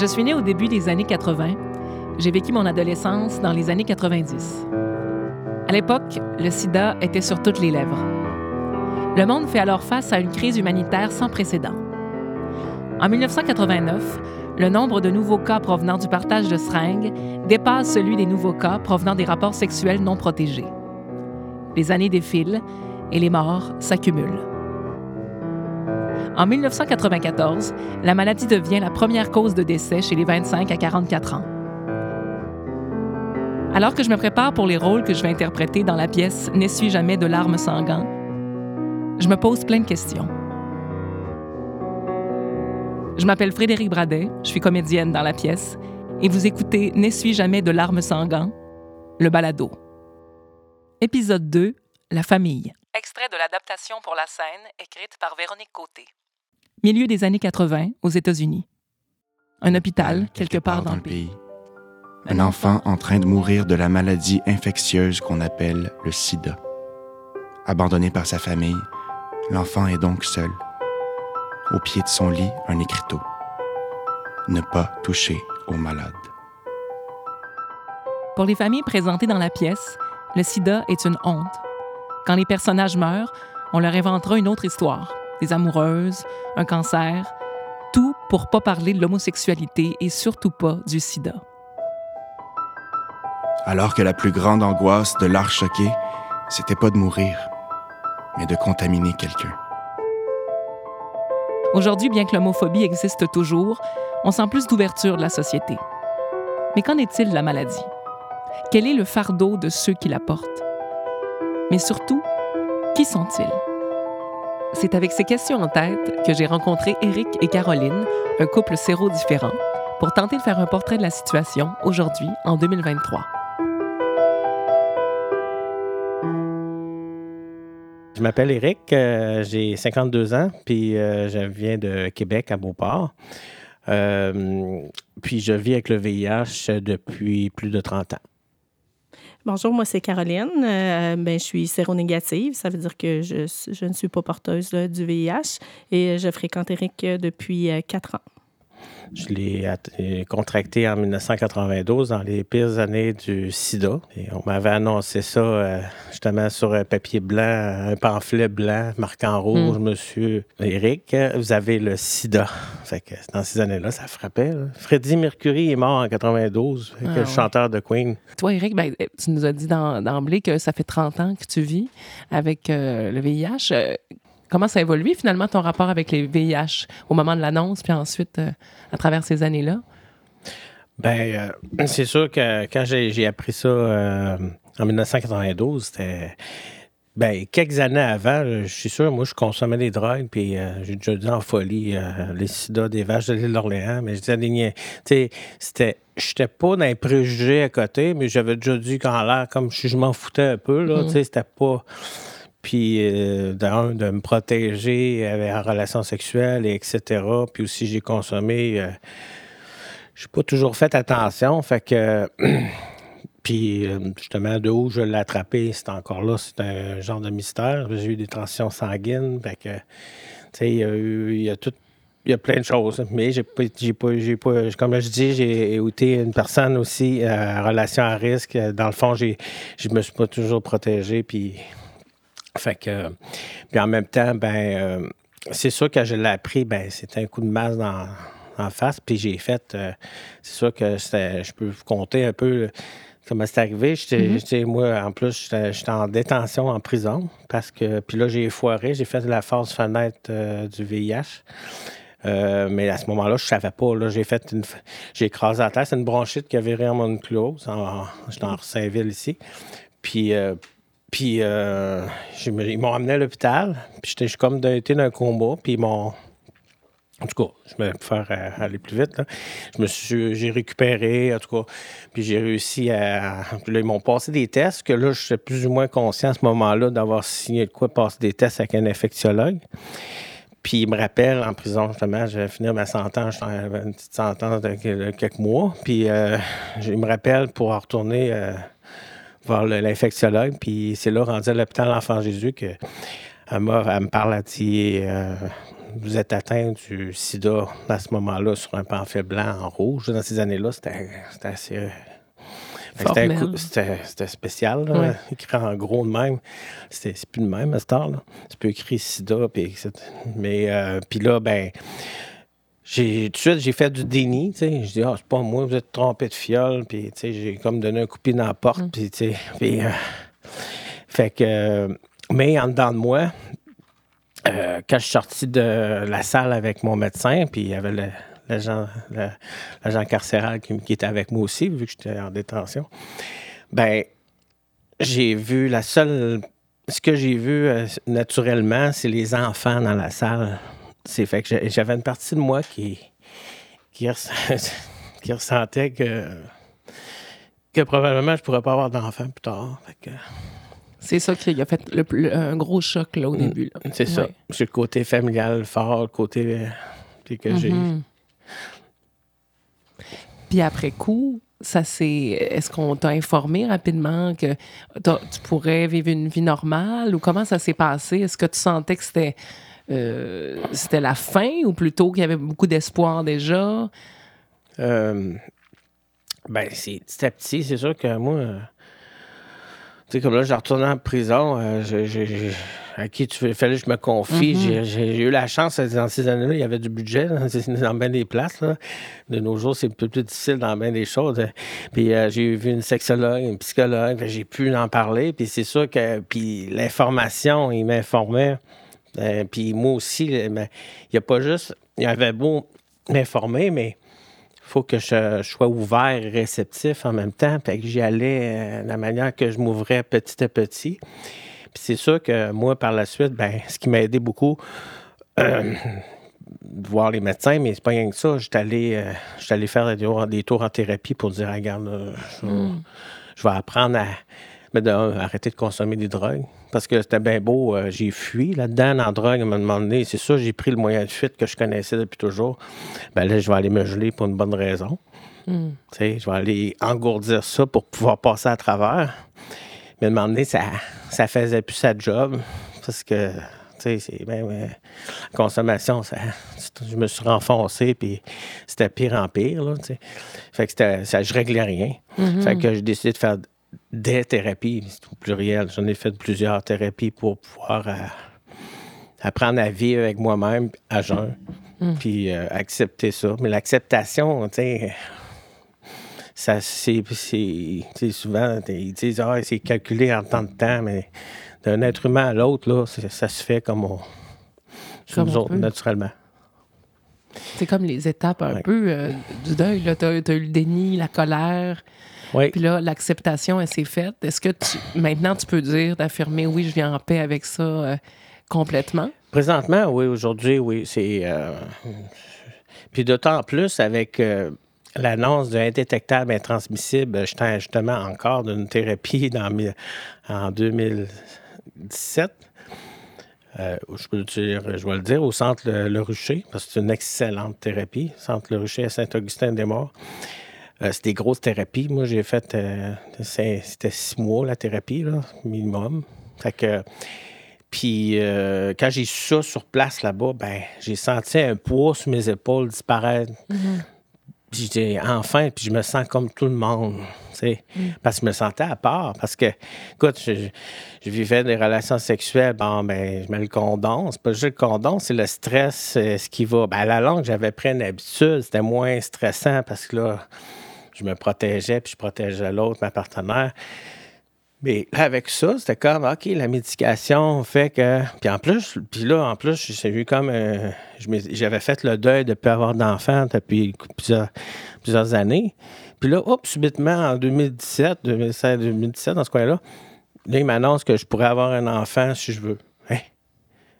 Je suis née au début des années 80. J'ai vécu mon adolescence dans les années 90. À l'époque, le sida était sur toutes les lèvres. Le monde fait alors face à une crise humanitaire sans précédent. En 1989, le nombre de nouveaux cas provenant du partage de seringues dépasse celui des nouveaux cas provenant des rapports sexuels non protégés. Les années défilent et les morts s'accumulent. En 1994, la maladie devient la première cause de décès chez les 25 à 44 ans. Alors que je me prépare pour les rôles que je vais interpréter dans la pièce N'essuie jamais de larmes sanguin, je me pose plein de questions. Je m'appelle Frédéric Bradet, je suis comédienne dans la pièce, et vous écoutez N'essuie jamais de larmes sanguin, le balado. Épisode 2, La famille. Extrait de l'adaptation pour la scène écrite par Véronique Côté. Milieu des années 80 aux États-Unis. Un hôpital, quelque, part, dans, le pays. Un enfant en train de mourir de la maladie infectieuse qu'on appelle le sida. Abandonné par sa famille, l'enfant est donc seul. Au pied de son lit, un écriteau. Ne pas toucher aux malades. Pour les familles présentées dans la pièce, le sida est une honte. Quand les personnages meurent, on leur inventera une autre histoire. Des amoureuses, un cancer, tout pour pas parler de l'homosexualité et surtout pas du sida. Alors que la plus grande angoisse de l'art choqué, c'était pas de mourir, mais de contaminer quelqu'un. Aujourd'hui, bien que l'homophobie existe toujours, on sent plus d'ouverture de la société. Mais qu'en est-il de la maladie? Quel est le fardeau de ceux qui la portent? Mais surtout, qui sont-ils? C'est avec ces questions en tête que j'ai rencontré Eric et Caroline, un couple séro-différent, pour tenter de faire un portrait de la situation aujourd'hui, en 2023. Je m'appelle Eric, euh, j'ai 52 ans, puis euh, je viens de Québec, à Beauport. Euh, puis je vis avec le VIH depuis plus de 30 ans. Bonjour, moi c'est Caroline. ben, je suis séronégative, ça veut dire que je, je ne suis pas porteuse du VIH et je fréquente Eric depuis 4 ans. Je l'ai contracté en 1992, dans les pires années du sida. Et on m'avait annoncé ça euh, justement sur un papier blanc, un pamphlet blanc marquant rouge, hmm. Monsieur Eric, vous avez le sida. Fait que dans ces années-là, ça frappait. Freddie Mercury est mort en 92, ah le chanteur de Queen. Toi, Eric, ben, tu nous as dit d'emblée que ça fait 30 ans que tu vis avec euh, le VIH. Comment ça a évolué finalement ton rapport avec les VIH au moment de l'annonce, puis ensuite euh, à travers ces années-là? Bien, euh, c'est sûr que quand j'ai appris ça euh, en 1992, c'était. Ben, quelques années avant, je suis sûr, moi, je consommais des drogues, puis j'ai déjà dit en folie les sida des vaches de l'île d'Orléans, mais je disais, tu sais, c'était, j'étais pas dans les préjugés à côté, mais j'avais déjà dit qu'en l'air, comme je, m'en foutais un peu, là, mm-hmm. tu sais, c'était pas puis euh, de me protéger en relation sexuelle, etc. Puis aussi, j'ai consommé. Euh, je n'ai pas toujours fait attention. Fait que. puis, euh, justement, de où je l'ai attrapé, c'est encore là, c'est un genre de mystère. J'ai eu des transitions sanguines. Fait que. Tu sais, il y a tout il y a plein de choses, mais j'ai pas, j'ai pas, j'ai pas, comme je dis, j'ai été une personne aussi en relation à risque. Dans le fond, j'ai, je me suis pas toujours protégé, puis fait que, puis en même temps, ben, euh, c'est sûr que je l'ai appris, ben, c'était un coup de masse dans, en face. Puis j'ai fait, euh, c'est sûr que je peux vous compter un peu comment c'est arrivé. Mm-hmm. Moi, en plus, j'étais en détention en prison parce que, puis là, j'ai foiré, j'ai fait la force fenêtre euh, du VIH. mais à ce moment-là, je savais pas. Là, j'ai fait une, j'ai écrasé la tête. C'est une bronchite qui avait en mon close. J'étais en Saint-Ville ici. Puis, puis euh, ils m'ont amené à l'hôpital. Puis j'étais comme été dans un combat. Puis ils m'ont. En tout cas, je vais faire euh, aller plus vite. Je me suis, j'ai récupéré, en tout cas, puis j'ai réussi à. Puis là, ils m'ont passé des tests, que là, je suis plus ou moins conscient à ce moment-là d'avoir signé de quoi passer des tests avec un infectiologue. Puis il me rappelle en prison, justement, je vais finir ma sentence, une petite sentence de quelques mois. Puis euh, il me rappelle pour retourner voir l'infectiologue. Puis c'est là, rendu à l'hôpital L'Enfant Jésus, que elle, me parle, elle dit euh, vous êtes atteint du sida à ce moment-là sur un pamphlet blanc en rouge. Dans ces années-là, c'était assez. C'était spécial, là, écrit en gros de même. C'est plus de même à ce temps-là. Tu peux écrire sida, puis Mais, puis là, ben, j'ai tout de suite, j'ai fait du déni, tu sais. Je dis, ah, c'est pas moi, vous êtes trompé de fiole, puis, tu sais, j'ai comme donné un coup de pied dans la porte, mm. puis, tu sais, puis... fait que... mais en dedans de moi, euh, quand je suis sorti de la salle avec mon médecin, puis il y avait l'agent, carcéral qui, était avec moi aussi, vu que j'étais en détention, ben j'ai vu la seule. Ce que j'ai vu euh, naturellement, c'est les enfants dans la salle. C'est fait que j'avais une partie de moi qui, qui, ressentait que, que probablement je pourrais pas avoir d'enfants plus tard. Fait que, c'est ça qui a fait le, un gros choc là, au mm. début. C'est ça. C'est le côté familial fort, le côté euh, que j'ai. Mm-hmm. Puis après coup, ça c'est. Est-ce qu'on t'a informé rapidement que tu pourrais vivre une vie normale ou comment ça s'est passé? Est-ce que tu sentais que c'était euh, c'était la fin ou plutôt qu'il y avait beaucoup d'espoir déjà? Euh, ben, c'est petit à petit, c'est sûr que moi sais, comme là, j'ai retourné en prison, euh, à qui tu fallait que je me confie. Mm-hmm. J'ai eu la chance, dans ces années-là, il y avait du budget dans bien des places. De nos jours, c'est un peu plus difficile dans bien des choses. Puis euh, j'ai vu une sexologue, une psychologue, j'ai pu en parler. Puis c'est sûr que puis l'information, il m'informait. Euh, puis moi aussi, il n'y a pas juste... Il y avait beau m'informer, mais faut que je, sois ouvert et réceptif en même temps. Fait que j'y allais euh, de la manière que je m'ouvrais petit à petit. Puis c'est sûr que moi, par la suite, ben, ce qui m'a aidé beaucoup, euh, de voir les médecins, mais c'est pas rien que ça. J'étais allé, euh, allé faire des, tours en thérapie pour dire, regarde, hmm. je, vais apprendre à mais arrêter de consommer des drogues. Parce que c'était bien beau, euh, j'ai fui là-dedans en drogue à un moment donné. C'est ça, j'ai pris le moyen de fuite que je connaissais depuis toujours. Ben là, je vais aller me geler pour une bonne raison. Tu sais, je vais aller engourdir ça pour pouvoir passer à travers. Mais à un moment donné, ça, ça faisait plus sa job. Parce que, tu sais, c'est même. la consommation, ça, je me suis renfoncé, puis c'était pire en pire, là, Fait que ça, je réglais rien. Mm-hmm. Fait que j'ai décidé de faire des thérapies, au pluriel. J'en ai fait plusieurs thérapies pour pouvoir euh, apprendre à vivre avec moi-même à jeun, mm. puis euh, accepter ça. Mais l'acceptation, tu sais, ça, c'est, souvent, ils disent, ah, c'est calculé en temps de temps, mais d'un être humain à l'autre, là, ça se fait comme on, nous autres, naturellement. C'est comme les étapes un peu euh, du deuil. Tu as, eu le déni, la colère, puis là, l'acceptation, elle s'est faite. Est-ce que tu, maintenant, tu peux dire, d'affirmer, oui, je viens en paix avec ça euh, complètement? Présentement, oui. Aujourd'hui, oui. C'est. Euh, puis d'autant plus avec l'annonce d'un indétectable intransmissible, j'étais justement encore d'une thérapie dans, en 2017. Je peux le dire, je vais le dire, au centre Le, Rucher, parce que c'est une excellente thérapie, centre Le Rucher à Saint-Augustin-des-Morts. Euh, c'est des grosses thérapies. Moi, j'ai fait. Euh, c'était six mois la thérapie, là, minimum. Puis euh, quand j'ai su ça sur place là-bas, ben j'ai senti un poids sur mes épaules disparaître. Mm-hmm. Puis j'ai enfin, puis je me sens comme tout le monde, tu sais. Mm. Parce que je me sentais à part. Parce que, écoute, je, vivais des relations sexuelles, bon, ben, je mets le condom. C'est pas juste le condom, c'est le stress, ce qui va. Ben, la langue, j'avais pris une habitude, c'était moins stressant parce que là, je me protégeais, puis je protégeais l'autre, ma partenaire. Mais là, avec ça, c'était comme, OK, la médication fait que. Puis en plus, puis là, en plus, j'ai vu comme. Euh, j'avais fait le deuil de ne plus avoir d'enfant depuis plusieurs, années. Puis là, hop, subitement, en 2017, 2016, 2017, dans ce coin-là, là, il m'annonce que je pourrais avoir un enfant si je veux. Hein?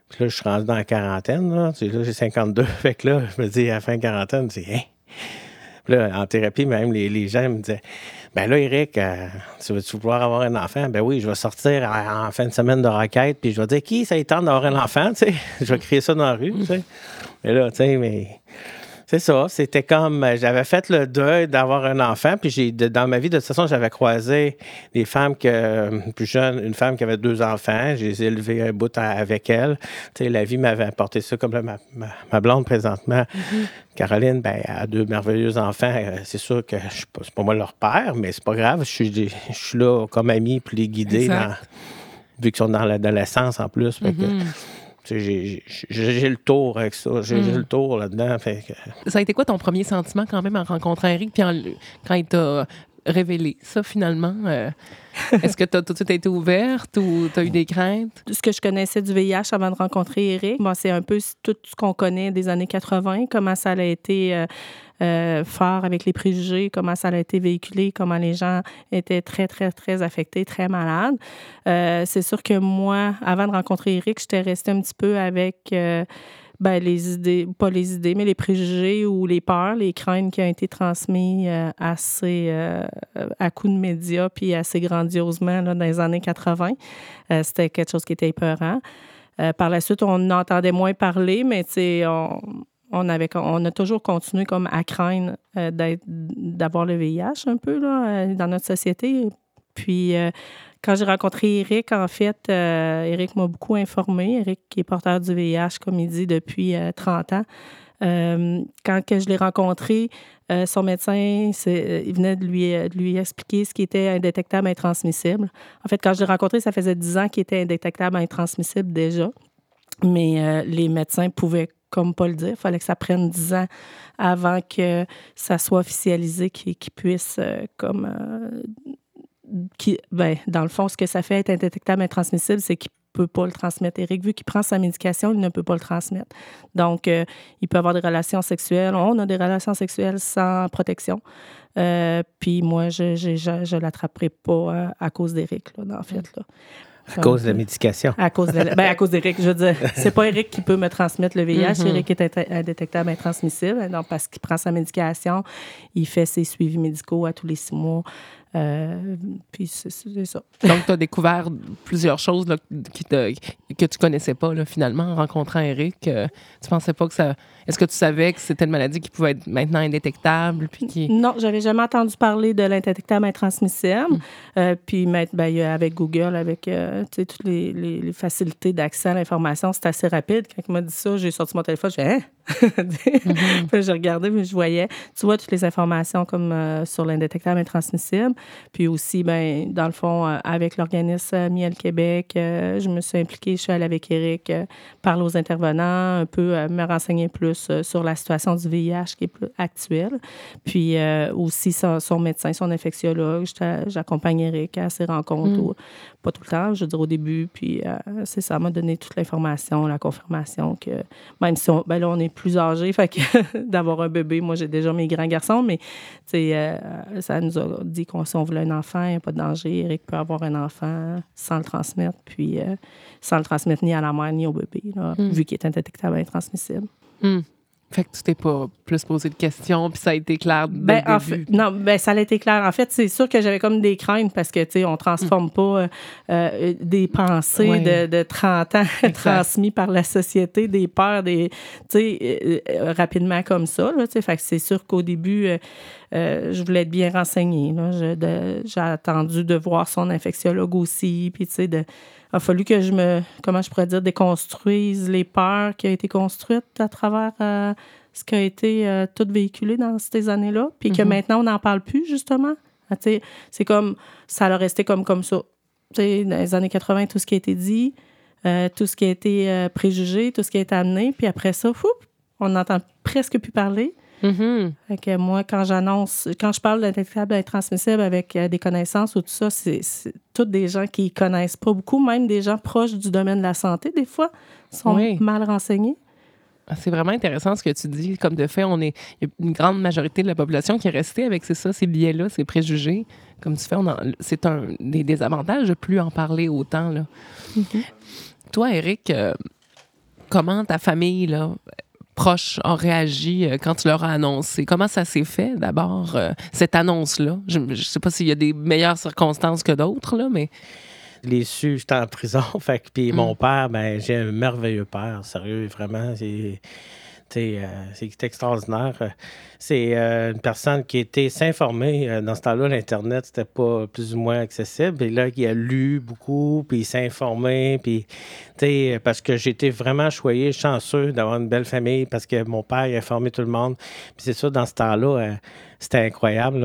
Puis là, je suis rendu dans la quarantaine, là. là j'ai 52. Fait que là, je me dis, à la fin de quarantaine, c'est, hein? Là, en thérapie, même, les, les gens me disaient Ben là, Eric, euh, tu veux-tu vouloir avoir un enfant? Ben oui, je vais sortir en, fin de semaine de requête, puis je vais dire Qui ça tente d'avoir un enfant? Tu sais? je vais crier ça dans la rue. Tu sais? Mais là, tu sais, mais C'est ça. C'était comme. euh, J'avais fait le deuil d'avoir un enfant. Puis j'ai, dans ma vie, de toute façon, j'avais croisé des femmes que, euh, plus jeunes, une femme qui avait deux enfants. Je les ai élevés un bout à- avec elle. Tu sais, la vie m'avait apporté ça. Comme là, ma, ma, ma blonde, présentement, Caroline, ben, a deux merveilleux enfants. Euh, C'est sûr que je suis pas, c'est pas moi leur père, mais c'est pas grave. Je suis, je suis là comme ami pour les guider, dans- vu qu'ils sont dans l'adolescence en plus. Fait que, Mhm. tu sais, j'ai, le tour avec ça. J'ai, j'ai le tour là-dedans. Que, Ça a été quoi ton premier sentiment quand même en rencontrant Eric, puis en- quand il t'a révélé ça finalement? euh, Est-ce que tu as tout de suite été ouverte ou tu as eu des craintes? ce que je connaissais du VIH avant de rencontrer Eric, bon, c'est un peu tout ce qu'on connaît des années 80, comment ça a été euh, euh, fort avec les préjugés, comment ça a été véhiculé, comment les gens étaient très, très, très affectés, très malades. Euh, c'est sûr que moi, avant de rencontrer Eric, j'étais restée un petit peu avec... euh, ben, les idées, pas les idées, mais les préjugés ou les peurs, les craintes qui ont été transmises assez à coups de médias puis assez grandiosement là, dans les années 80. Euh, C'était quelque chose qui était épeurant. Par la suite, on entendait moins parler, mais on, on, avait, on a toujours continué comme à craindre euh, d'avoir le VIH un peu là, euh, dans notre société. Puis, euh, quand j'ai rencontré Eric, en fait, Eric m'a beaucoup informé. Eric, qui est porteur du VIH, comme il dit, depuis euh, 30 ans. Quand que je l'ai rencontré, son médecin, il venait de lui, lui expliquer ce qui était indétectable et intransmissible. En fait, quand je l'ai rencontré, ça faisait 10 ans qu'il était indétectable et intransmissible déjà. Mais les médecins pouvaient comme pas le dire. Il fallait que ça prenne 10 ans avant que ça soit officialisé qu'il qu'il puisse euh, comme... euh, qui, ben, dans le fond, ce que ça fait être indétectable et intransmissible, c'est qu'il peut pas le transmettre. Eric, vu qu'il prend sa médication, il ne peut pas le transmettre. Donc, euh, il peut avoir des relations sexuelles. On a des relations sexuelles sans protection. Euh, puis moi, je je, je, je l'attraperai pas à cause d'Éric, là, en fait. Là. À cause de la médication. À cause de, ben, à cause d'Éric, je veux dire. C'est pas Eric qui peut me transmettre le VIH. Mhm. Eric est indétectable, intransmissible. Donc, parce qu'il prend sa médication, il fait ses suivis médicaux à tous les six mois. Euh, puis c'est ça. Donc, tu as découvert plusieurs choses là, qui te- que tu connaissais pas là, finalement en rencontrant Eric. Euh, tu pensais pas que ça. Est-ce que tu savais que c'était une maladie qui pouvait être maintenant indétectable? Puis qui... Non, j'avais jamais entendu parler de l'indétectable intransmissible. Euh, puis ben, a- avec Google, avec euh, toutes les, les- les facilités d'accès à l'information, c'est assez rapide. Quand il m'a dit ça, j'ai sorti mon téléphone, j'ai hein? J'ai regardé, mais je voyais, tu vois, toutes les informations comme euh, sur l'indétectable intransmissible. Puis aussi, ben, dans le fond, euh, avec l'organisme Miel Québec, euh, je me suis impliquée, je suis allée avec Eric, parler aux intervenants, un peu me renseigner plus sur la situation du VIH qui est plus actuelle. Puis aussi son, son médecin, son infectiologue, j'accompagne Eric à ses rencontres, Mm. pas tout le temps, je veux dire au début. Puis c'est ça, m'a donné toute l'information, la confirmation que même si on, ben là, on est plus âgé, fait que d'avoir un bébé, moi j'ai déjà mes grands garçons, mais euh, ça nous a dit qu'on si on voulait un enfant, il n'y a pas de danger. Eric peut avoir un enfant sans le transmettre, puis euh, sans le transmettre ni à la mère ni au bébé, là, Mm. vu qu'il est indétectable et intransmissible. Hmm. Fait que tu t'es pas plus posé de questions, puis ça a été clair dès Ben, le en fait, non, ben, ça a été clair. En fait, c'est sûr que j'avais comme des craintes parce que, tu sais, on transforme pas euh, euh, des pensées de, de 30 ans transmises par la société, des peurs, des, tu sais, euh, rapidement comme ça, là, tu sais. Fait que c'est sûr qu'au début, je voulais être bien renseignée, là. J'ai attendu de voir son infectiologue aussi, puis, tu sais, de a fallu que je me, comment je pourrais dire, déconstruise les peurs qui ont été construites à travers euh, ce qui a été euh, tout véhiculé dans ces années-là, puis que Mhm. maintenant, on n'en parle plus, justement. Ah, c'est comme, ça a resté comme, comme ça. Tu sais, dans les années 80, tout ce qui a été dit, euh, tout ce qui a été préjugé, tout ce qui a été amené, puis après ça, fou, on n'entend presque plus parler. Que moi, quand j'annonce, quand je parle d'indétectable et transmissible avec euh, des connaissances ou tout ça, c'est toutes des gens qui connaissent pas beaucoup, même des gens proches du domaine de la santé, des fois, sont Oui. mal renseignés. Ah, C'est vraiment intéressant ce que tu dis. Comme de fait, on est il y a une grande majorité de la population qui est restée avec c'est ça, ces biais-là, ces préjugés. Comme tu fais, c'est un des désavantages de plus en parler autant. Là. Toi, Eric, euh, comment ta famille là, proche a réagi euh, quand tu leur as annoncé? Comment ça s'est fait d'abord, euh, cette annonce-là? Je ne sais pas s'il y a des meilleures circonstances que d'autres, là, mais l'ai su, j'étais en prison. Fait que, puis Mm. mon père, ben, j'ai un merveilleux père, sérieux, vraiment. c'est- euh, c'est extraordinaire. C'est euh, une personne qui était s'informer. Euh, dans ce temps-là, l'Internet, c'était pas plus ou moins accessible. Et là, il a lu beaucoup, puis il s'est informé. Puis, parce que j'étais vraiment choyé, chanceux d'avoir une belle famille, parce que mon père a informé tout le monde. C'est ça, dans ce temps-là, c'était incroyable.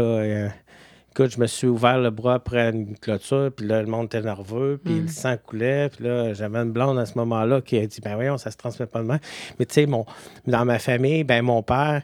Écoute, je me suis ouvert le bras après une clôture, puis là, le monde était nerveux, puis le mm. sang coulait, puis là, j'avais une blonde à ce moment-là qui a dit, ben voyons, ça se transmet pas de main. Mais tu sais, mon, dans ma famille, ben mon père,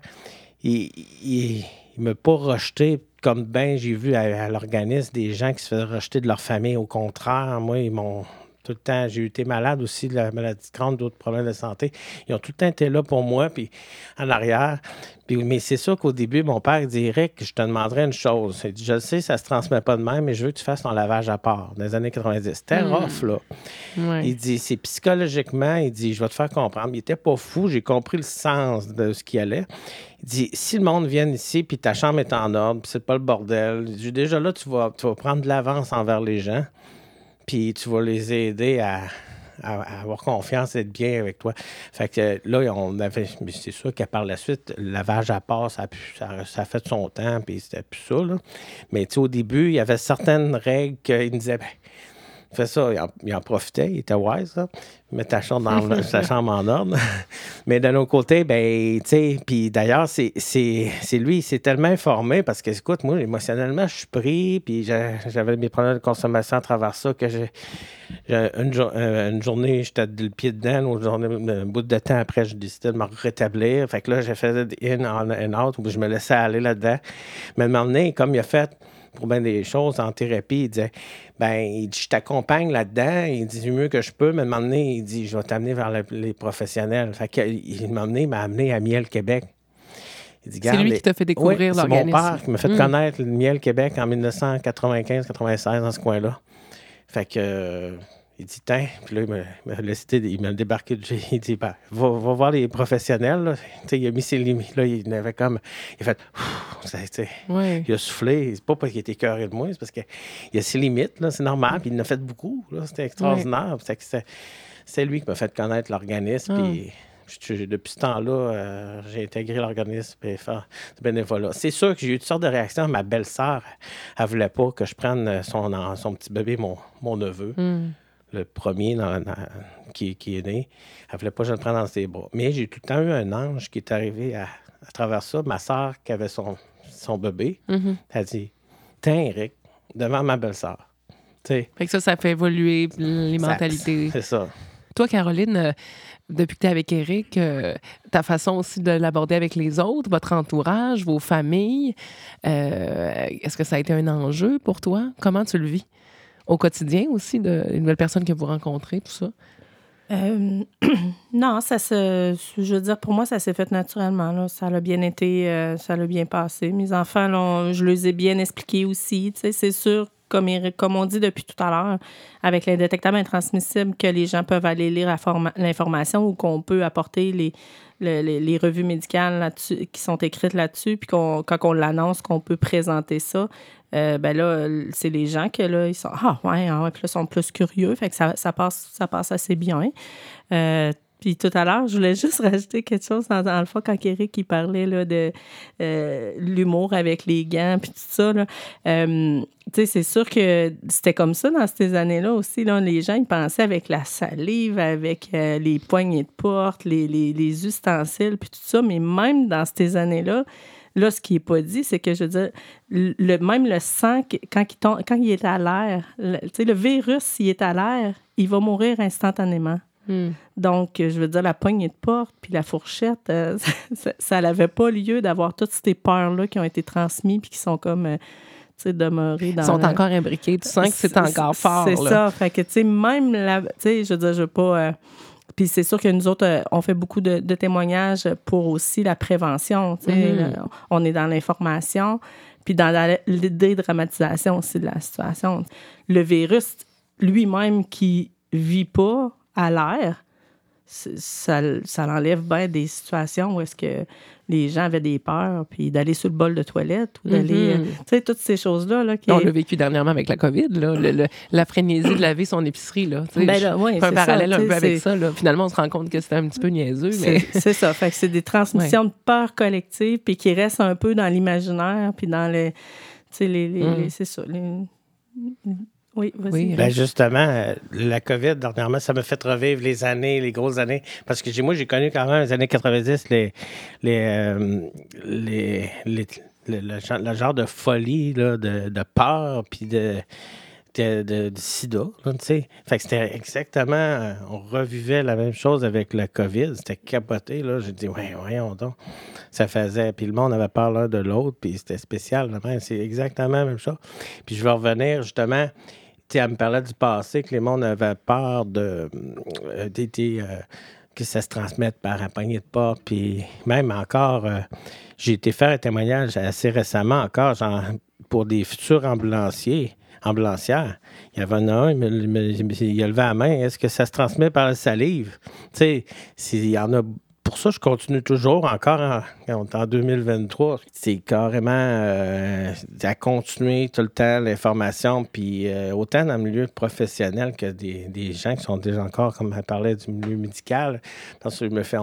il, il, m'a pas rejeté comme ben j'ai vu à, l'organisme des gens qui se faisaient rejeter de leur famille. Au contraire, moi, ils m'ont tout le temps. J'ai été malade aussi de la maladie de Crohn, d'autres problèmes de santé. Ils ont tout le temps été là pour moi, puis en arrière. Puis, mais c'est sûr qu'au début, mon père dirait que je te demanderais une chose. Il dit, je sais, ça se transmet pas de même, mais je veux que tu fasses ton lavage à part. Dans les années 90, c'était hmm. rough, là. Il dit, c'est psychologiquement, il dit, je vais te faire comprendre. Il était pas fou, j'ai compris le sens de ce qui allait. Il dit, si le monde vient ici, puis ta chambre est en ordre, puis c'est pas le bordel, déjà là, tu vas, tu vas prendre de l'avance envers les gens puis tu vas les aider à, avoir confiance, être bien avec toi. Fait que là, on avait, c'est sûr qu'à par la suite, le lavage à part, ça a, ça, fait son temps, puis c'était plus ça. Là. Mais au début, il y avait certaines règles qu'il me disait, ben, fait ça, il en, profitait, il était wise, là. Il met ta chambre, dans, sa chambre en ordre. Mais d'un autre côté, ben, tu sais, puis d'ailleurs, c'est lui, il s'est tellement informé parce que, écoute, moi, émotionnellement, je suis pris, puis j'avais mes problèmes de consommation à travers ça, que j'ai. Une, euh, une, journée, j'étais le pied dedans, une journée, un bout de temps après, je décidé de me rétablir. Fait que là, j'ai fait in, and out, où je me laissais aller là-dedans. Mais à comme il a fait pour bien des choses en thérapie. Il disait ben, je t'accompagne là-dedans. Il dit du mieux que je peux, mais un il dit je vais t'amener vers les professionnels. Fait qu'il m'a amené, m'a amené à Miel Québec. C'est lui qui t'a fait découvrir l'organisme. C'est mon père qui m'a fait hmm. connaître le Miel Québec en 1995-96 dans ce coin-là. Fait que il dit, tiens, puis là, il m'a débarqué. Il dit, ben, va, va, voir les professionnels. Il a mis ses limites. Là, il avait comme. Il a fait. Il a soufflé. C'est pas parce qu'il était cœuré de moi, c'est parce qu'il a ses limites. C'est normal. Puis il en a fait beaucoup. C'était extraordinaire. C'est lui qui m'a fait connaître l'organisme. Puis depuis ce temps-là, euh, j'ai intégré l'organisme et fait du bénévolat. C'est sûr que j'ai eu toutes sortes de réactions. Ma belle-sœur, elle ne voulait pas que je prenne son, son petit bébé, mon, mon neveu. Hmm le premier qui, est né. Elle ne voulait pas que je le prenne dans ses bras. Mais j'ai tout le temps eu un ange qui est arrivé à, travers ça. Ma soeur, qui avait son, son bébé, elle a dit Tiens, Eric, devant ma belle-sœur. Fait que ça, ça fait évoluer les mentalités. C'est ça. Toi, Caroline, euh, depuis que tu es avec Eric, euh, ta façon aussi de l'aborder avec les autres, votre entourage, vos familles, euh, est-ce que ça a été un enjeu pour toi? Comment tu le vis? Au quotidien aussi, de, les nouvelles personnes que vous rencontrez, tout ça? Euh, non, ça se, je veux dire, pour moi, ça s'est fait naturellement. Là. Ça a bien été, euh, ça a bien passé. Mes enfants, je les ai bien expliqués aussi. C'est sûr, comme, on dit depuis tout à l'heure, avec les détectables intransmissibles, que les gens peuvent aller lire l'information ou qu'on peut apporter les, les, revues médicales qui sont écrites là-dessus, puis quand on l'annonce, qu'on peut présenter ça, euh, ben là, c'est les gens que là, ils sont Ah ouais, ah puis là, sont plus curieux. Fait que ça, ça, passe, ça passe assez bien. Euh, puis tout à l'heure, je voulais juste rajouter quelque chose dans, le fond quand Eric parlait là, de euh, l'humour avec les gants puis tout ça. Là. c'est sûr que c'était comme ça dans ces années-là aussi. Là, les gens ils pensaient avec la salive, avec les poignées de porte, les, les, les ustensiles puis tout ça. Mais même dans ces années-là, Là, ce qui n'est pas dit, c'est que, je veux dire, le, même le sang, quand il, quand il est à l'air, le virus, s'il est à l'air, il va mourir instantanément. Hmm. Donc, je veux dire, la poignée de porte puis la fourchette, euh, ça n'avait pas lieu d'avoir toutes ces peurs-là qui ont été transmises puis qui sont comme, euh, tu sais, demeurées dans... Ils sont encore imbriqués. Tu sens que c'est encore fort. C'est ça. Fait que, tu sais, même, la, tu sais, je veux dire, je veux pas... Euh, puis c'est sûr que nous autres, euh, on fait beaucoup de, témoignages pour aussi la prévention. Mm-hmm. On est dans l'information, puis dans la, dédramatisation aussi de la situation. Le virus lui-même qui vit pas à l'air, ça, ça enlève bien des situations où est-ce que les gens avaient des peurs, puis d'aller sur le bol de toilette ou d'aller. Mhm. euh, Tu sais, toutes ces choses-là. Là, qui On l'a vécu dernièrement avec la COVID, là, le- le- la frénésie de laver son épicerie. Là. Ben là, fais un ça, parallèle un peu avec ça. Là. Finalement, on se rend compte que c'était un petit peu niaiseux. Mais... C'est ça. Fait que c'est des transmissions de peur collective, puis qui restent un peu dans l'imaginaire, puis dans les. Tu sais, les. les- Mm. les- c'est ça. les- Oui, vas-y. Oui, Ben justement, euh, la COVID, dernièrement, ça m'a fait revivre les années, les grosses années. Parce que moi, j'ai connu quand même les années 90, les, les, euh, les, les- le, le genre, le genre de folie, là, de, de peur, puis de, de, de- de sida, là, tu sais. Fait que c'était exactement, euh, on revivait la même chose avec la COVID. C'était capoté, là. J'ai dit, ouais, voyons donc. Ça faisait, puis le monde avait peur l'un de l'autre, puis c'était spécial. C'est exactement la même chose. Puis je vais revenir, justement, elle me parlait du passé, que les mondes avaient peur de, euh, des, euh, que ça se transmette par un poignet de porte. Puis même encore, euh, j'ai été faire un témoignage assez récemment encore, genre, pour des futurs ambulanciers, ambulancières. Il y avait un, il, me- il il a levé la main. Est-ce que ça se transmet par la salive? Tu sais, s'il y en a pour ça, je continue toujours, encore en, quand on est en 2023. C'est carrément euh, à continuer tout le temps l'information, puis euh, autant dans le milieu professionnel que des, gens qui sont déjà encore, comme elle parlait du milieu médical. Parce que je me fais,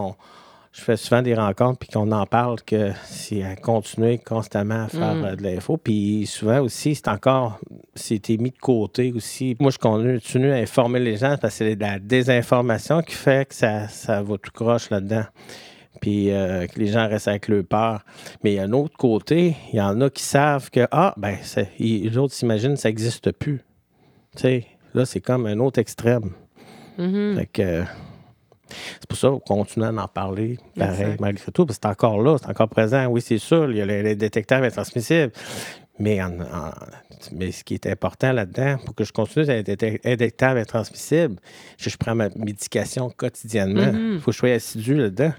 je fais souvent des rencontres, puis qu'on en parle, que c'est à continuer constamment à faire Mm. euh, de l'info. Puis souvent aussi, c'est encore, c'était mis de côté aussi. Moi, je continue à informer les gens parce que c'est la désinformation qui fait que ça, ça va tout croche là-dedans. Puis euh, que les gens restent avec leur peur. Mais il y a un autre côté, il y en a qui savent que, ah, ben, les autres s'imaginent que ça n'existe plus. Tu sais, là, c'est comme un autre extrême. Mhm. Fait que, c'est pour ça qu'on continue à en parler, pareil, malgré tout, parce que c'est encore là, c'est encore présent. Oui, c'est sûr, il y a les, les détecteurs intransmissibles. Mais, en- en- mais ce qui est important là-dedans, pour que je continue à être détec- détectable intransmissible, je, je prends ma médication quotidiennement. Il Mhm. faut que je sois assidu là-dedans.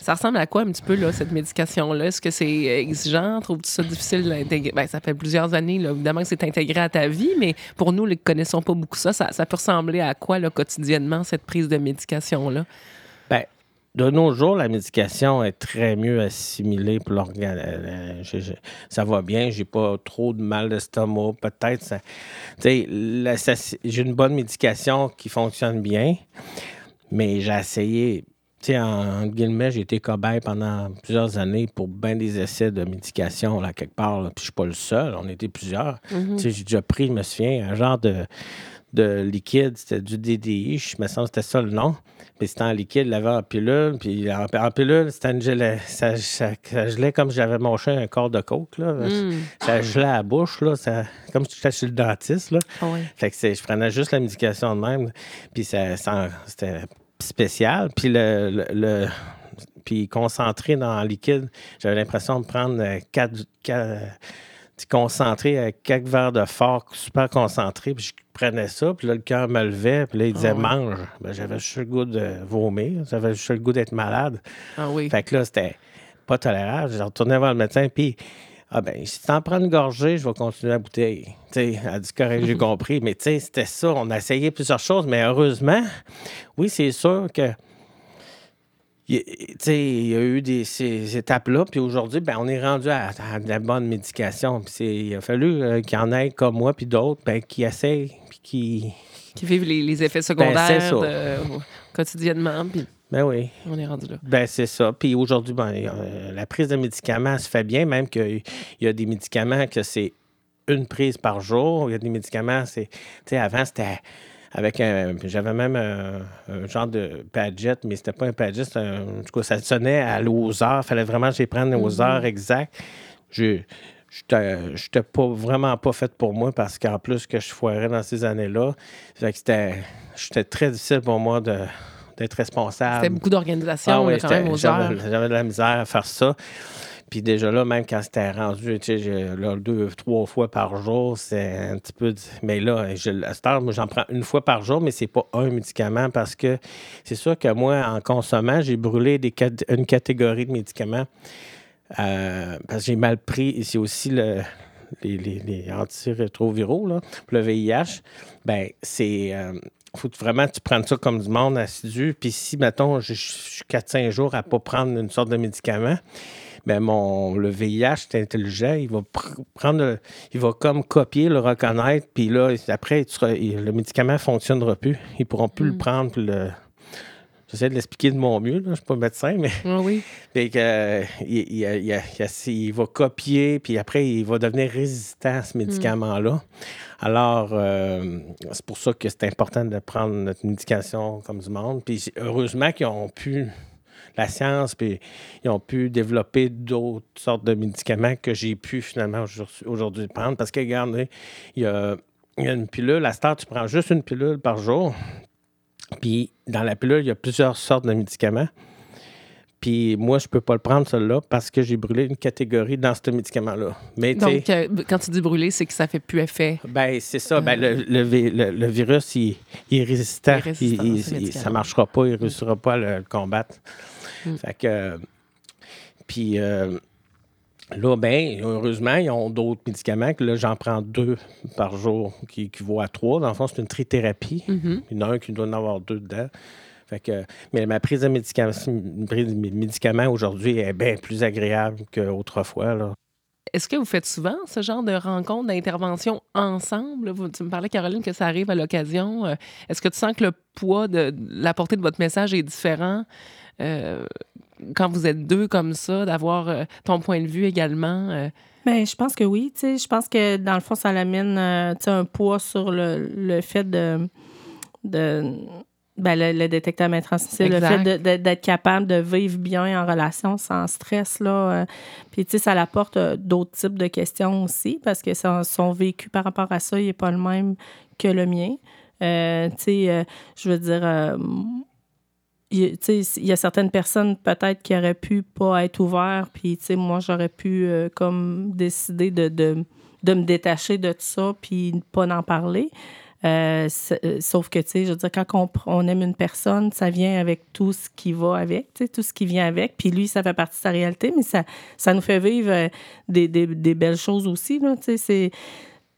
Ça ressemble à quoi un petit peu, là, cette médication-là? Est-ce que c'est exigeant? Trouves-tu ça difficile d'intégrer? Ben, ça fait plusieurs années, là, évidemment, que c'est intégré à ta vie, mais pour nous, les qui ne connaissons pas beaucoup ça, ça, ça peut ressembler à quoi, là, quotidiennement, cette prise de médication-là? Ben, de nos jours, la médication est très mieux assimilée pour l'organe. euh, je- ça va bien, j'ai pas trop de mal d'estomac, peut-être. ça- J'ai une bonne médication qui fonctionne bien, mais j'ai essayé. Tu sais, en, guillemets, j'ai été cobaye pendant plusieurs années pour bien des essais de médication, là, quelque part. là. Puis je suis pas le seul, on était plusieurs. Tu sais, j'ai déjà pris, je me souviens, un genre de, de liquide, c'était du DDI, je me sens que c'était ça le nom. Mais c'était en liquide, l'avait en pilule, puis en, en pilule, c'était une gelée. Ça, ça- ça gelait comme j'avais mangé un corps de coke, là. Mm. Ça gelait à la bouche, là. Ça, comme si j'étais chez le dentiste, là. Ah ouais. Fait que c'est- je prenais juste la médication de même, puis ça, ça- c'était spécial. Puis le, le- le- puis concentré dans le liquide, j'avais l'impression de prendre euh, quatre, quatre- concentré avec quelques verres de fort, super concentré, puis je prenais ça, puis là, le cœur me levait, puis là, il disait Ah ouais. mange. Ben, j'avais juste le goût de vomir, j'avais juste le goût d'être malade. Ah oui. Fait que là, c'était pas tolérable. J'ai retourné voir le médecin, puis ah ben, si t'en prends une gorgée, je vais continuer la bouteille. Tu sais, elle dit correct, j'ai compris. Mais tu sais, c'était ça. On a essayé plusieurs choses, mais heureusement, oui, c'est sûr que. il- Tu sais, il y a eu des, ces étapes-là, puis aujourd'hui, ben, on est rendu à, à de la bonne médication. Puis il a fallu euh, qu'il y en ait comme moi, puis d'autres, ben, qui essayent, puis qui. Qui vivent les, les effets Ben, secondaires de- quotidiennement, puis Ben oui. on est rendu là. Ben, c'est ça. Puis aujourd'hui, ben, euh, la prise de médicaments se fait bien, même qu'il y a des médicaments que c'est une prise par jour. Il y a des médicaments, c'est. Tu sais, avant, c'était avec un. J'avais même un, un genre de Padget, mais c'était pas un Padget, un. En tout cas, ça sonnait à aux heures. Fallait vraiment que je les prenne aux heures exactes. Je. J'étais j'étais pas vraiment pas fait pour moi parce qu'en plus que je foirais dans ces années-là, fait que c'était c'était très difficile pour moi de d'être responsable. C'était beaucoup d'organisation, Ah oui, quand même, aux j'avais, j'avais de la misère à faire ça. Puis déjà là, même quand c'était rendu, tu sais, là, deux, trois fois par jour, c'est un petit peu... Mais là, je, à cette heure, moi, j'en prends une fois par jour, mais c'est pas un médicament parce que c'est sûr que moi, en consommant, j'ai brûlé des, une catégorie de médicaments euh, parce que j'ai mal pris. C'est aussi le, les, les, les antirétroviraux, là, le VIH. Ben, c'est... euh, faut vraiment que tu prennes ça comme du monde assidu. Puis si, mettons, je suis 4-5 jours à pas prendre une sorte de médicament, ben mon, le VIH est intelligent, il va prendre, il va comme copier, le reconnaître, puis là, après, le médicament ne fonctionnera plus. Ils ne pourront plus le mm. prendre, le, J'essaie de l'expliquer de mon mieux. Je ne suis pas médecin, mais. Ah oui. il, va copier, puis après, il va devenir résistant à ce mm. médicament-là. Alors, euh, c'est pour ça que c'est important de prendre notre médication comme du monde. Puis heureusement qu'ils ont pu la science, puis ils ont pu développer d'autres sortes de médicaments que j'ai pu finalement aujourd'hui prendre. Parce que, regardez, il y a, une pilule, à Star, tu prends juste une pilule par jour, puis dans la pilule, il y a plusieurs sortes de médicaments. Puis moi, je ne peux pas le prendre, celui-là, parce que j'ai brûlé une catégorie dans ce médicament-là. Mais, Donc, euh, quand tu dis brûler, c'est que ça fait plus effet. Ben c'est ça. Ben, le, le, virus, il, est résistant. Il ça ne marchera pas. Il ne réussira pas à le, combattre. Mm. Fait que... Puis... Euh, Là, bien, heureusement, ils ont d'autres médicaments que là, j'en prends deux par jour qui équivaut à trois. Dans le fond, c'est une trithérapie. Mm-hmm. Il y en a un qui doit en avoir deux dedans. Fait que, mais ma prise de médicaments, médicaments aujourd'hui est bien plus agréable qu'autrefois. Est-ce que vous faites souvent ce genre de rencontres, d'interventions ensemble? tu me parlais, Caroline, que ça arrive à l'occasion. Euh, est-ce que tu sens que le poids, de, la portée de votre message est différent? Euh, quand vous êtes deux comme ça, d'avoir euh, ton point de vue également? Euh? Bien, je pense que oui. Je pense que dans le fond, ça amène euh, un poids sur le, le fait de. de ben, le, le, détecteur le fait d'être capable de vivre bien en relation sans stress. Là, puis, tu sais, ça apporte d'autres types de questions aussi parce que son, vécu par rapport à ça, il n'est pas le même que le mien. tu sais, je veux dire, il y a certaines personnes peut-être qui auraient pu pas être ouvertes, puis moi j'aurais pu euh, comme décider de, de, de, me détacher de tout ça, puis pas en parler. Euh, euh, sauf que, tu sais, je veux dire, quand on, aime une personne, ça vient avec tout ce qui va avec, tu sais, tout ce qui vient avec. Puis lui, ça fait partie de sa réalité, mais ça, ça nous fait vivre des, des, des belles choses aussi, tu sais. C'est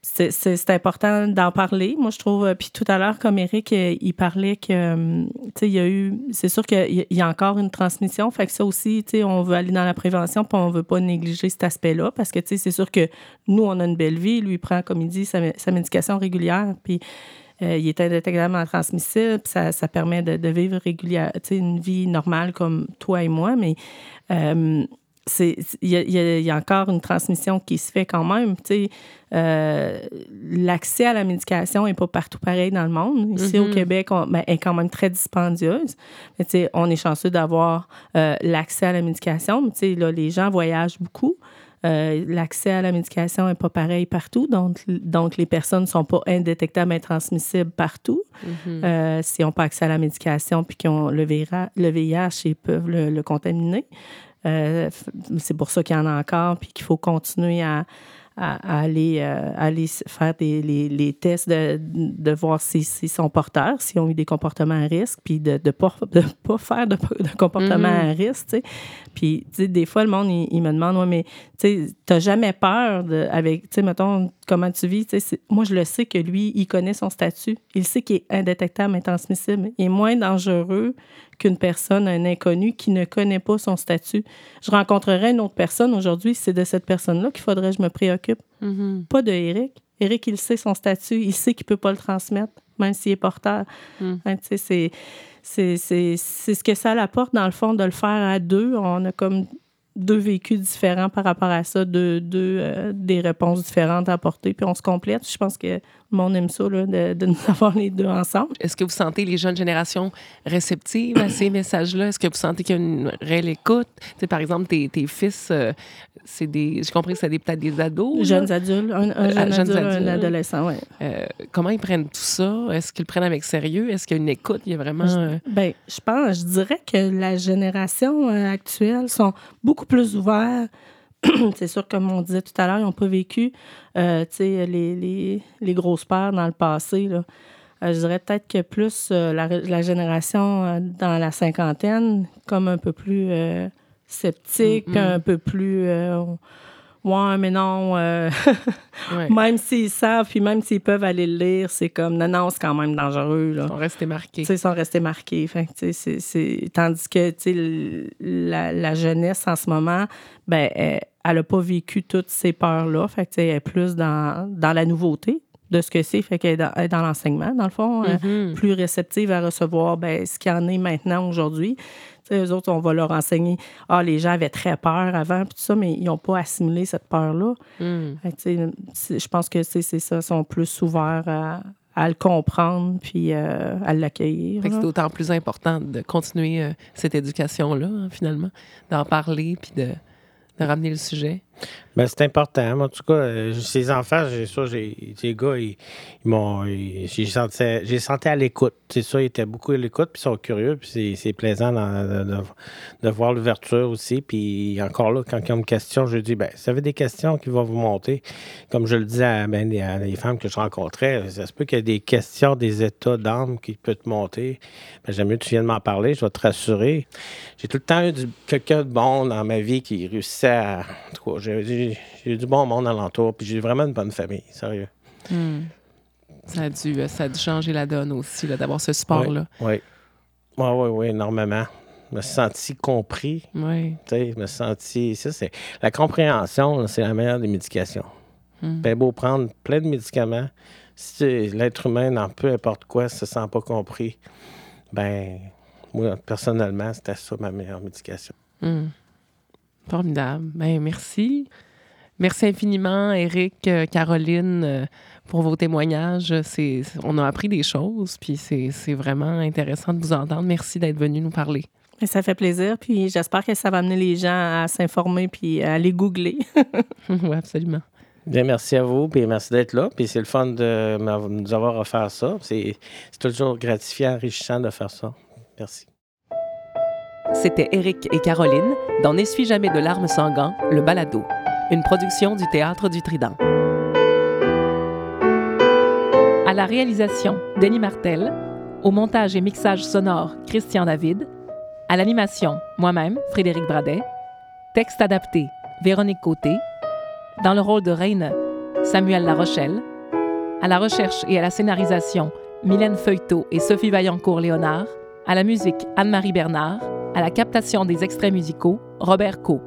c'est important d'en parler. Moi, je trouve. Puis tout à l'heure, comme Eric, euh, il parlait que, euh, tu sais, il y a eu. C'est sûr qu'il y a encore une transmission. Fait que ça aussi, tu sais, on veut aller dans la prévention, puis on veut pas négliger cet aspect-là, parce que, tu sais, c'est sûr que nous, on a une belle vie. Lui, il prend, comme il dit, sa, médication régulière, puis. Euh, il est indétectablement transmissible, ça, ça permet de, vivre régulière, une vie normale comme toi et moi, mais il y, a encore une transmission qui se fait quand même. Euh, L'accès à la médication n'est pas partout pareil dans le monde. Ici, au mm-hmm. Québec, on, ben, est quand même très dispendieuse. Mais, on est chanceux d'avoir euh, l'accès à la médication. Mais, là, les gens voyagent beaucoup. Euh, l'accès à la médication n'est pas pareil partout, donc, donc les personnes ne sont pas indétectables et transmissibles partout. Mm-hmm. Euh, si on pas accès à la médication puis qu'ils ont le VIH, le VIH ils peuvent le contaminer. Euh, c'est pour ça qu'il y en a encore, puis qu'il faut continuer à, à, aller, euh, aller, faire des, les, les tests de, de voir s'ils si, sont porteurs, s'ils ont eu des comportements à risque, puis de ne pas, de pas faire de, de comportements mm-hmm. à risque. Puis, des fois, le monde, il, me demande, ouais, mais tu n'as jamais peur de, avec, tu sais, mettons, comment tu vis. Moi, je le sais que lui, il connaît son statut. Il sait qu'il est indétectable, intransmissible. Il est moins dangereux qu'une personne, un inconnu qui ne connaît pas son statut. Je rencontrerai une autre personne aujourd'hui, c'est de cette personne-là qu'il faudrait que je me préoccupe. Mm-hmm. Pas de Eric. Eric, il sait son statut, il sait qu'il ne peut pas le transmettre, même s'il est porteur. Mm. Hein, c'est, c'est, c'est, ce que ça apporte, dans le fond, de le faire à deux. On a comme deux vécus différents par rapport à ça, deux, deux euh, des réponses différentes à apporter, puis on se complète. Je pense que le monde aime ça, là, de, de, nous avoir les deux ensemble. Est-ce que vous sentez les jeunes générations réceptives à ces messages-là? Est-ce que vous sentez qu'il y a une réelle écoute? Par exemple, tes, tes fils, euh, c'est des. J'ai compris que c'est peut-être des ados. Jeunes adultes, un, un jeune euh, adulte, un adolescent, oui. comment ils prennent tout ça? Est-ce qu'ils le prennent avec sérieux? Est-ce qu'il y a une écoute? Il y a vraiment. Bien, je pense, je dirais que la génération actuelle sont beaucoup plus ouverts. c'est sûr, comme on disait tout à l'heure, ils n'ont pas vécu euh, les, les, les, grosses peurs dans le passé. Là. Euh, je dirais peut-être que plus euh, la, la, génération dans la cinquantaine, comme un peu plus sceptique, un peu plus Ouais, mais non. Ouais. même s'ils savent, puis même s'ils peuvent aller le lire, c'est comme, non, non, c'est quand même dangereux, là. Ils sont restés marqués. Ils sont restés marqués. Fait c'est- Tandis que la, la jeunesse en ce moment, ben, elle n'a pas vécu toutes ces peurs-là. Fait que, elle est plus dans, dans la nouveauté de ce que c'est. Fait qu'elle est dans, elle l'enseignement, dans le fond. euh, Mhm. plus réceptive à recevoir ben, ce qu'il y en est maintenant, aujourd'hui. Eux autres, on va leur enseigner Ah, les gens avaient très peur avant, puis tout ça, mais ils n'ont pas assimilé cette peur-là. C'est- Je pense que c'est ça, ils sont plus ouverts à, à le comprendre puis euh, à l'accueillir. C'est d'autant plus important de continuer euh, cette éducation-là, hein, finalement, d'en parler puis de, de ramener le sujet? Ben, c'est important. En tout cas, euh, ces enfants, j'ai ça, j'ai, ces gars, ils, m'ont. j'ai senti, j'ai à l'écoute. C'est ça, ils étaient beaucoup à l'écoute, puis ils sont curieux, puis c'est, plaisant de, voir l'ouverture aussi. Puis encore là, quand ils ont une question, je dis, ben, si vous avez des questions qui vont vous monter, comme je le dis à, ben, à les femmes que je rencontrais, ça se peut qu'il y ait des questions, des états d'âme qui peuvent te monter. Ben, j'aime mieux que tu viennes m'en parler, je vais te rassurer. J'ai tout le temps eu quelqu'un de bon dans ma vie qui réussissait à. En tout cas, j'ai, du bon monde alentour, puis j'ai vraiment une bonne famille, sérieux. Mhm. Ça, a dû, euh, ça a dû changer la donne aussi, là, d'avoir ce support-là. Oui. Oui, oui, oui, énormément. Je me suis senti compris. Oui. tu sais, Je me suis senti. Ça, c'est. La compréhension, c'est la meilleure des médications. Ben beau prendre plein de médicaments. Si l'être humain, dans peu importe quoi, se sent pas compris, ben moi, personnellement, c'était ça ma meilleure médication. Mhm. Formidable. Ben, merci. Merci infiniment, Eric, euh, Caroline, euh, pour vos témoignages. C'est, on a appris des choses, puis c'est, c'est vraiment intéressant de vous entendre. Merci d'être venu nous parler. Ça fait plaisir, puis j'espère que ça va amener les gens à s'informer puis à aller googler. oui, absolument. Bien, merci à vous, puis merci d'être là. Puis c'est le fun de nous avoir offert ça. C'est c'est toujours gratifiant, enrichissant de faire ça. Merci. C'était Eric et Caroline dans N'essuie jamais de larmes sanguin, le balado, une production du Théâtre du Trident. À la réalisation, Denis Martel. Au montage et mixage sonore, Christian David. À l'animation, moi-même, Frédéric Bradet. Texte adapté, Véronique Côté. Dans le rôle de Reine, Samuel Larochelle. À la recherche et à la scénarisation, Mylène Feuilletot et Sophie Vaillancourt-Léonard. À la musique, Anne-Marie Bernard. À la captation des extraits musicaux, Robert Co.